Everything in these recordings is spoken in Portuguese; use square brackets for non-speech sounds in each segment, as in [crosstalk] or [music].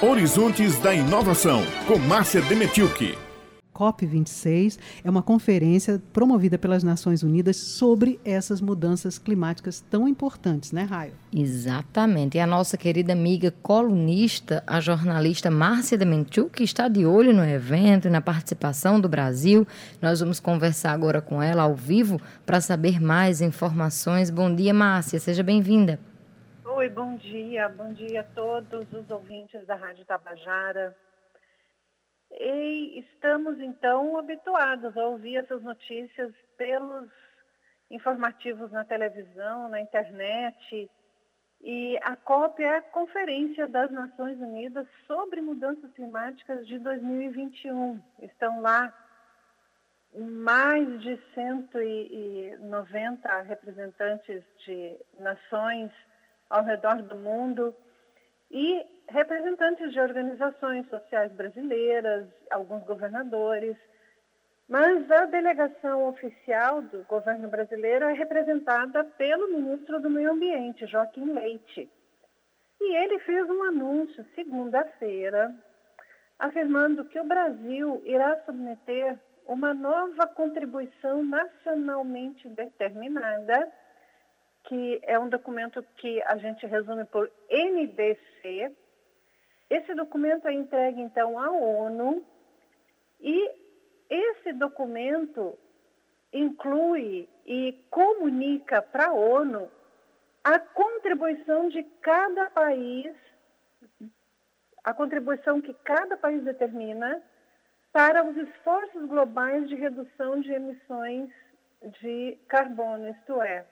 Horizontes da Inovação, com Márcia Demetilke. COP26 é uma conferência promovida pelas Nações Unidas sobre essas mudanças climáticas tão importantes, né, Raio? Exatamente. E a nossa querida amiga colunista, a jornalista Márcia Dementiu, está de olho no evento e na participação do Brasil. Nós vamos conversar agora com ela ao vivo para saber mais informações. Bom dia, Márcia. Seja bem-vinda. Oi, bom dia, bom dia a todos os ouvintes da Rádio Tabajara. E estamos então habituados a ouvir essas notícias pelos informativos na televisão, na internet. E a COP é a Conferência das Nações Unidas sobre Mudanças Climáticas de 2021. Estão lá mais de 190 representantes de nações ao redor do mundo e representantes de organizações sociais brasileiras, alguns governadores. Mas a delegação oficial do governo brasileiro é representada pelo ministro do Meio Ambiente, Joaquim Leite. E ele fez um anúncio segunda-feira, afirmando que o Brasil irá submeter uma nova contribuição nacionalmente determinada que é um documento que a gente resume por NDC. Esse documento é entregue, então, à ONU e esse documento inclui e comunica para a ONU a contribuição de cada país, a contribuição que cada país determina para os esforços globais de redução de emissões de carbono, isto é,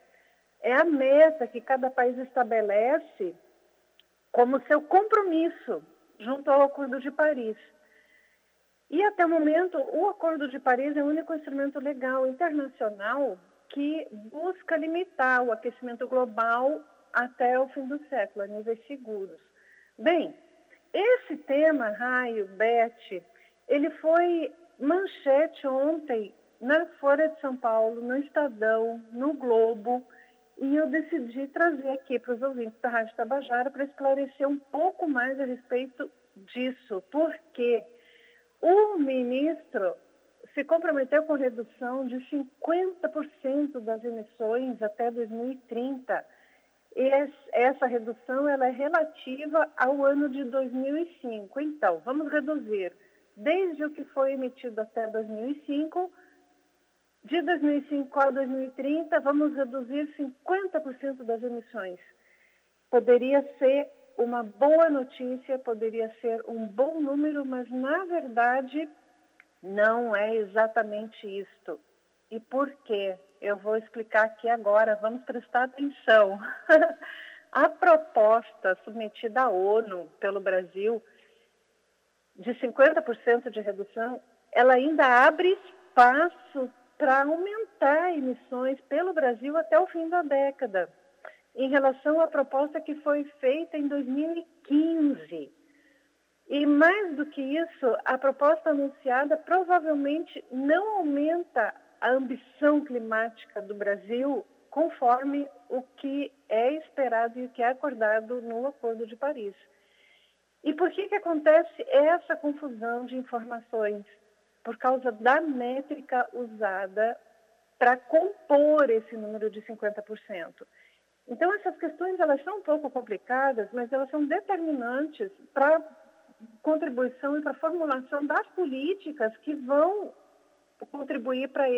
é a meta que cada país estabelece como seu compromisso junto ao Acordo de Paris. E até o momento, o Acordo de Paris é o único instrumento legal internacional que busca limitar o aquecimento global até o fim do século, a níveis seguros. Bem, esse tema, Raio, Beth, ele foi manchete ontem na Folha de São Paulo, no Estadão, no Globo, e eu decidi trazer aqui para os ouvintes da Rádio Tabajara para esclarecer um pouco mais a respeito disso, porque o ministro se comprometeu com redução de 50% das emissões até 2030. E essa redução ela é relativa ao ano de 2005. Então, vamos reduzir desde o que foi emitido até 2005 de 2005 a 2030, vamos reduzir 50% das emissões. Poderia ser uma boa notícia, poderia ser um bom número, mas na verdade não é exatamente isto. E por quê? Eu vou explicar aqui agora, vamos prestar atenção. [laughs] a proposta submetida à ONU pelo Brasil de 50% de redução, ela ainda abre espaço para aumentar emissões pelo Brasil até o fim da década, em relação à proposta que foi feita em 2015. E mais do que isso, a proposta anunciada provavelmente não aumenta a ambição climática do Brasil conforme o que é esperado e o que é acordado no Acordo de Paris. E por que, que acontece essa confusão de informações? Por causa da métrica usada para compor esse número de 50%. Então, essas questões elas são um pouco complicadas, mas elas são determinantes para contribuição e para a formulação das políticas que vão contribuir para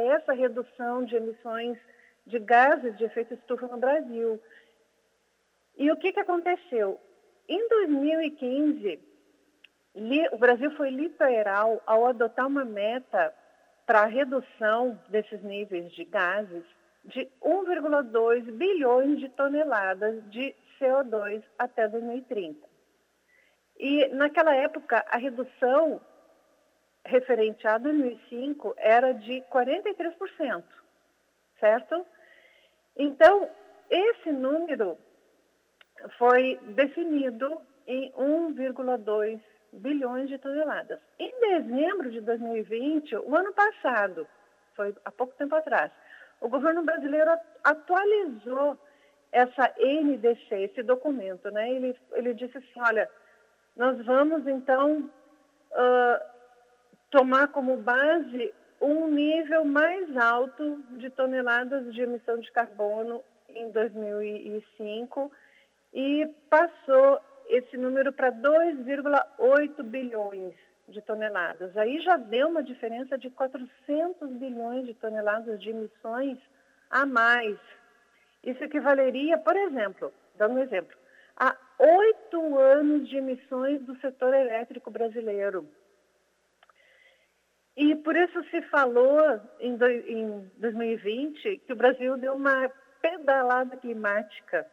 essa redução de emissões de gases de efeito estufa no Brasil. E o que, que aconteceu? Em 2015, o Brasil foi literal ao adotar uma meta para a redução desses níveis de gases de 1,2 bilhões de toneladas de CO2 até 2030. E naquela época a redução referente a 2005 era de 43%, certo? Então, esse número foi definido em 1,2 bilhões de toneladas. Em dezembro de 2020, o ano passado, foi há pouco tempo atrás, o governo brasileiro atualizou essa NDC, esse documento, né? Ele, ele disse assim, olha, nós vamos então uh, tomar como base um nível mais alto de toneladas de emissão de carbono em 2005 e passou esse número para 2,8 bilhões de toneladas. Aí já deu uma diferença de 400 bilhões de toneladas de emissões a mais. Isso equivaleria, por exemplo, dando um exemplo, a oito anos de emissões do setor elétrico brasileiro. E por isso se falou em, do, em 2020 que o Brasil deu uma pedalada climática.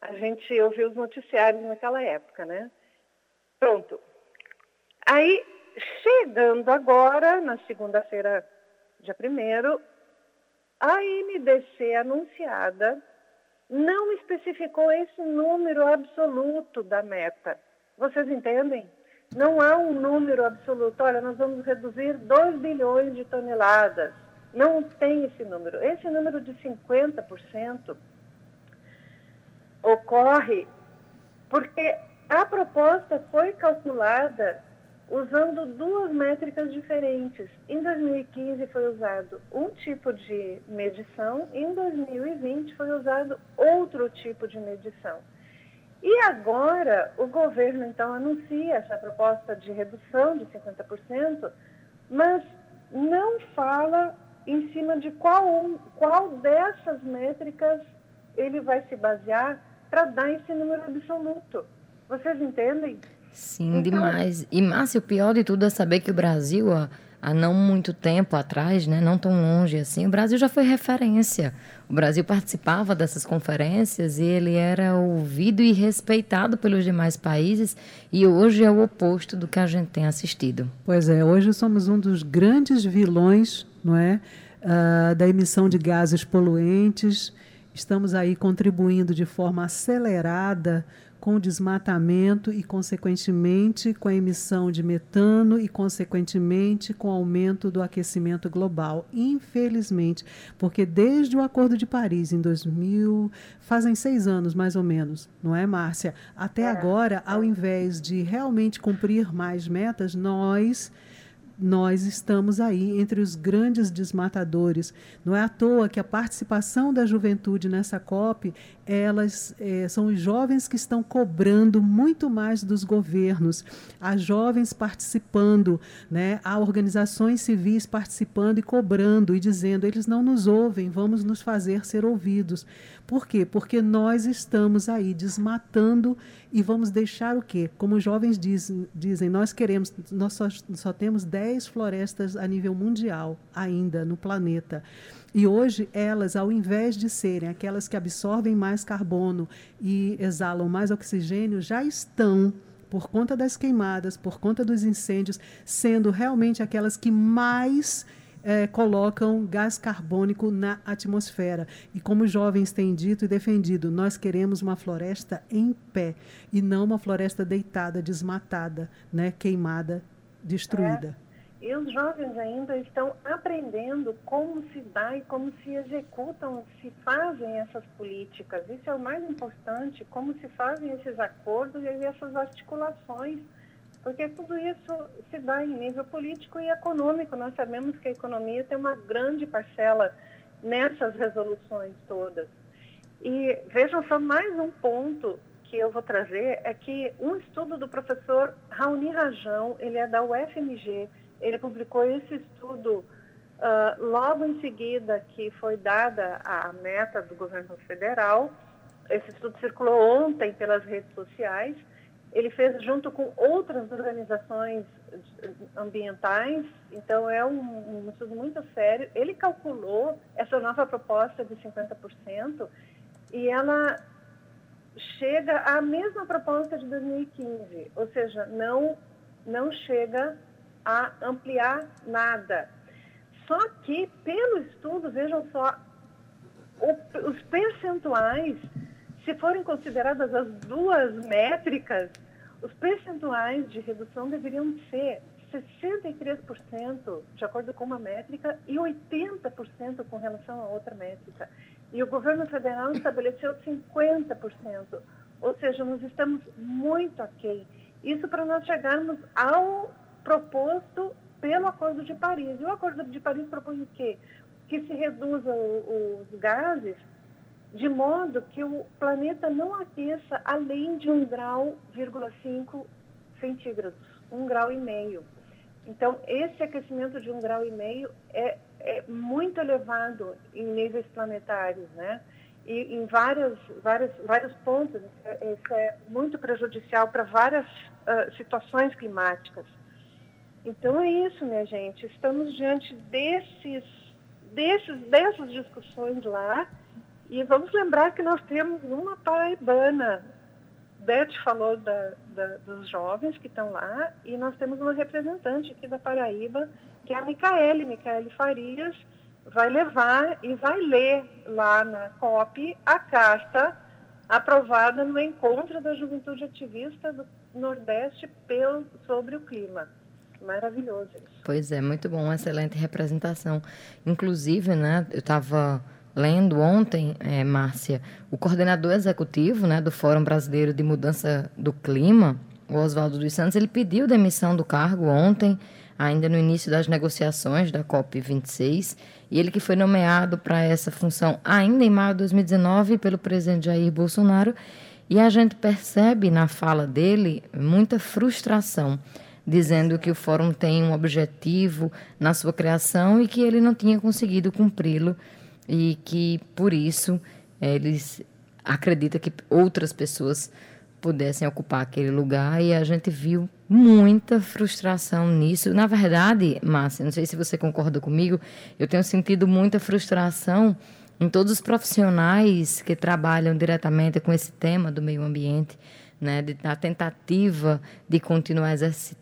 A gente ouviu os noticiários naquela época, né? Pronto. Aí, chegando agora, na segunda-feira, dia 1 a MDC anunciada não especificou esse número absoluto da meta. Vocês entendem? Não há um número absoluto. Olha, nós vamos reduzir 2 bilhões de toneladas. Não tem esse número. Esse número de 50% ocorre porque a proposta foi calculada usando duas métricas diferentes. Em 2015 foi usado um tipo de medição, em 2020 foi usado outro tipo de medição. E agora o governo então anuncia essa proposta de redução de 50%, mas não fala em cima de qual, qual dessas métricas ele vai se basear para dar esse número absoluto. Vocês entendem? Sim, então, demais. E, Márcia, o pior de tudo é saber que o Brasil, há, há não muito tempo atrás, né, não tão longe assim, o Brasil já foi referência. O Brasil participava dessas conferências e ele era ouvido e respeitado pelos demais países e hoje é o oposto do que a gente tem assistido. Pois é, hoje somos um dos grandes vilões, não é, uh, da emissão de gases poluentes. Estamos aí contribuindo de forma acelerada com o desmatamento e, consequentemente, com a emissão de metano e, consequentemente, com o aumento do aquecimento global. Infelizmente, porque desde o Acordo de Paris, em 2000, fazem seis anos mais ou menos, não é, Márcia? Até é. agora, ao invés de realmente cumprir mais metas, nós nós estamos aí entre os grandes desmatadores. Não é à toa que a participação da juventude nessa COP, elas é, são os jovens que estão cobrando muito mais dos governos, há jovens participando, né? há organizações civis participando e cobrando e dizendo: eles não nos ouvem, vamos nos fazer ser ouvidos. Por quê? Porque nós estamos aí desmatando e vamos deixar o quê? Como os jovens dizem, dizem nós queremos, nós só, só temos 10 florestas a nível mundial ainda no planeta. E hoje elas, ao invés de serem aquelas que absorvem mais carbono e exalam mais oxigênio, já estão por conta das queimadas, por conta dos incêndios, sendo realmente aquelas que mais é, colocam gás carbônico na atmosfera. E como os jovens têm dito e defendido, nós queremos uma floresta em pé e não uma floresta deitada, desmatada, né, queimada, destruída. É. E os jovens ainda estão aprendendo como se dá e como se executam, se fazem essas políticas. Isso é o mais importante, como se fazem esses acordos e essas articulações porque tudo isso se dá em nível político e econômico. Nós sabemos que a economia tem uma grande parcela nessas resoluções todas. E vejam só mais um ponto que eu vou trazer é que um estudo do professor Raoni Rajão, ele é da UFMG, ele publicou esse estudo uh, logo em seguida que foi dada a meta do governo federal. Esse estudo circulou ontem pelas redes sociais ele fez junto com outras organizações ambientais, então é um, um estudo muito sério. Ele calculou essa nova proposta de 50% e ela chega à mesma proposta de 2015, ou seja, não, não chega a ampliar nada. Só que, pelo estudo, vejam só, o, os percentuais, se forem consideradas as duas métricas, os percentuais de redução deveriam ser 63%, de acordo com uma métrica, e 80% com relação a outra métrica. E o governo federal estabeleceu 50%. Ou seja, nós estamos muito aquém. Isso para nós chegarmos ao proposto pelo Acordo de Paris. E o Acordo de Paris propõe o quê? Que se reduzam os gases de modo que o planeta não aqueça além de 1,5 grau, centígrados, um grau e meio. Então, esse aquecimento de um grau e meio é, é muito elevado em níveis planetários, né? E em várias, várias, vários pontos, isso é muito prejudicial para várias uh, situações climáticas. Então é isso, minha gente. Estamos diante desses, desses, dessas discussões lá e vamos lembrar que nós temos uma paraibana. Beth falou da, da, dos jovens que estão lá e nós temos uma representante aqui da Paraíba, que é a Micaele, Micaele Farias, vai levar e vai ler lá na COP a carta aprovada no encontro da juventude ativista do Nordeste pelo, sobre o clima. Maravilhoso isso. Pois é, muito bom, excelente representação. Inclusive, né, eu estava lendo ontem, é, Márcia, o coordenador executivo né, do Fórum Brasileiro de Mudança do Clima, o Oswaldo dos Santos, ele pediu demissão do cargo ontem, ainda no início das negociações da COP26, e ele que foi nomeado para essa função ainda em maio de 2019 pelo presidente Jair Bolsonaro, e a gente percebe na fala dele muita frustração, dizendo que o fórum tem um objetivo na sua criação e que ele não tinha conseguido cumpri-lo e que por isso eles acreditam que outras pessoas pudessem ocupar aquele lugar e a gente viu muita frustração nisso. Na verdade, Márcia, não sei se você concorda comigo, eu tenho sentido muita frustração em todos os profissionais que trabalham diretamente com esse tema do meio ambiente, né, de, a tentativa de continuar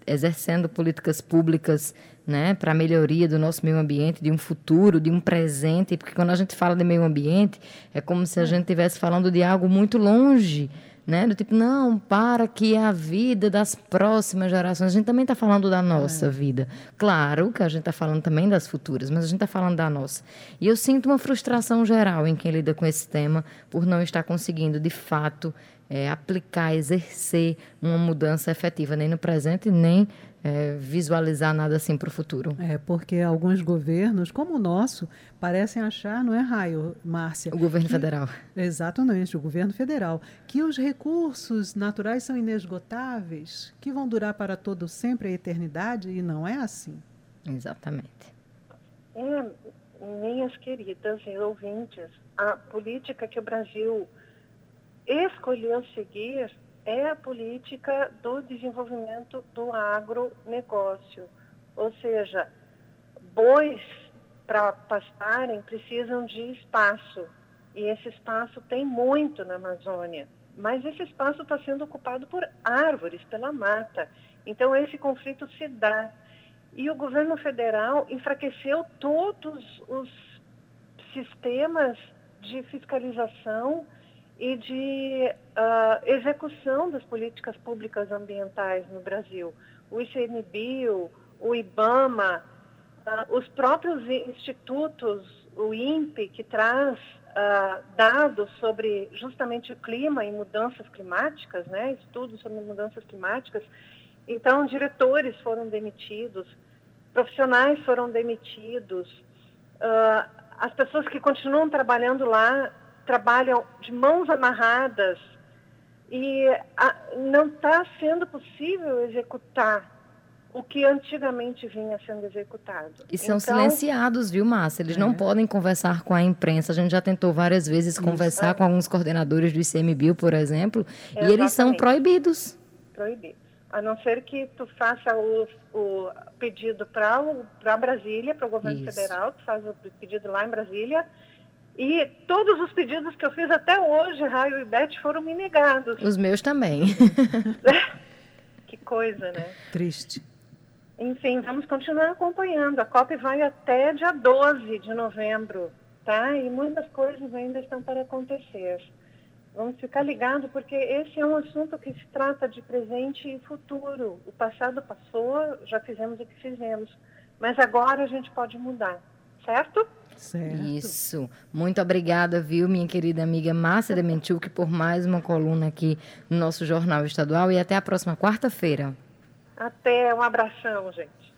exercendo políticas públicas né, para a melhoria do nosso meio ambiente, de um futuro, de um presente, porque quando a gente fala de meio ambiente, é como se a gente estivesse falando de algo muito longe, né? Do tipo, não, para que a vida das próximas gerações. A gente também está falando da nossa é. vida. Claro que a gente está falando também das futuras, mas a gente está falando da nossa. E eu sinto uma frustração geral em quem lida com esse tema por não estar conseguindo, de fato, é, aplicar, exercer uma mudança efetiva, nem no presente, nem é, visualizar nada assim para o futuro. É, porque alguns governos, como o nosso, parecem achar, não é raio, Márcia? O governo que, federal. Exatamente, o governo federal. Que os recursos naturais são inesgotáveis, que vão durar para todo sempre a eternidade, e não é assim. Exatamente. É, minhas queridas e ouvintes, a política que o Brasil escolheu seguir é a política do desenvolvimento do agronegócio. Ou seja, bois para pastarem precisam de espaço. E esse espaço tem muito na Amazônia. Mas esse espaço está sendo ocupado por árvores, pela mata. Então, esse conflito se dá. E o governo federal enfraqueceu todos os sistemas de fiscalização e de uh, execução das políticas públicas ambientais no Brasil. O ICMBio, o IBAMA, uh, os próprios institutos, o INPE, que traz uh, dados sobre justamente o clima e mudanças climáticas, né, estudos sobre mudanças climáticas. Então, diretores foram demitidos, profissionais foram demitidos, as pessoas que continuam trabalhando lá trabalham de mãos amarradas e a, não está sendo possível executar o que antigamente vinha sendo executado. E são então, silenciados, viu, Márcia? Eles é. não podem conversar com a imprensa. A gente já tentou várias vezes conversar é. com alguns coordenadores do ICMBio, por exemplo, Exatamente. e eles são proibidos. Proibidos. A não ser que tu faça o, o pedido para Brasília, para o governo Isso. federal, tu faz o pedido lá em Brasília, e todos os pedidos que eu fiz até hoje, Raio e Beth, foram me negados. Os meus também. [laughs] que coisa, né? Triste. Enfim, vamos continuar acompanhando. A COP vai até dia 12 de novembro, tá? E muitas coisas ainda estão para acontecer. Vamos ficar ligados, porque esse é um assunto que se trata de presente e futuro. O passado passou, já fizemos o que fizemos. Mas agora a gente pode mudar, certo? Certo. Isso. Muito obrigada, viu, minha querida amiga Márcia Dementiuk, por mais uma coluna aqui no nosso Jornal Estadual e até a próxima quarta-feira. Até, um abração, gente.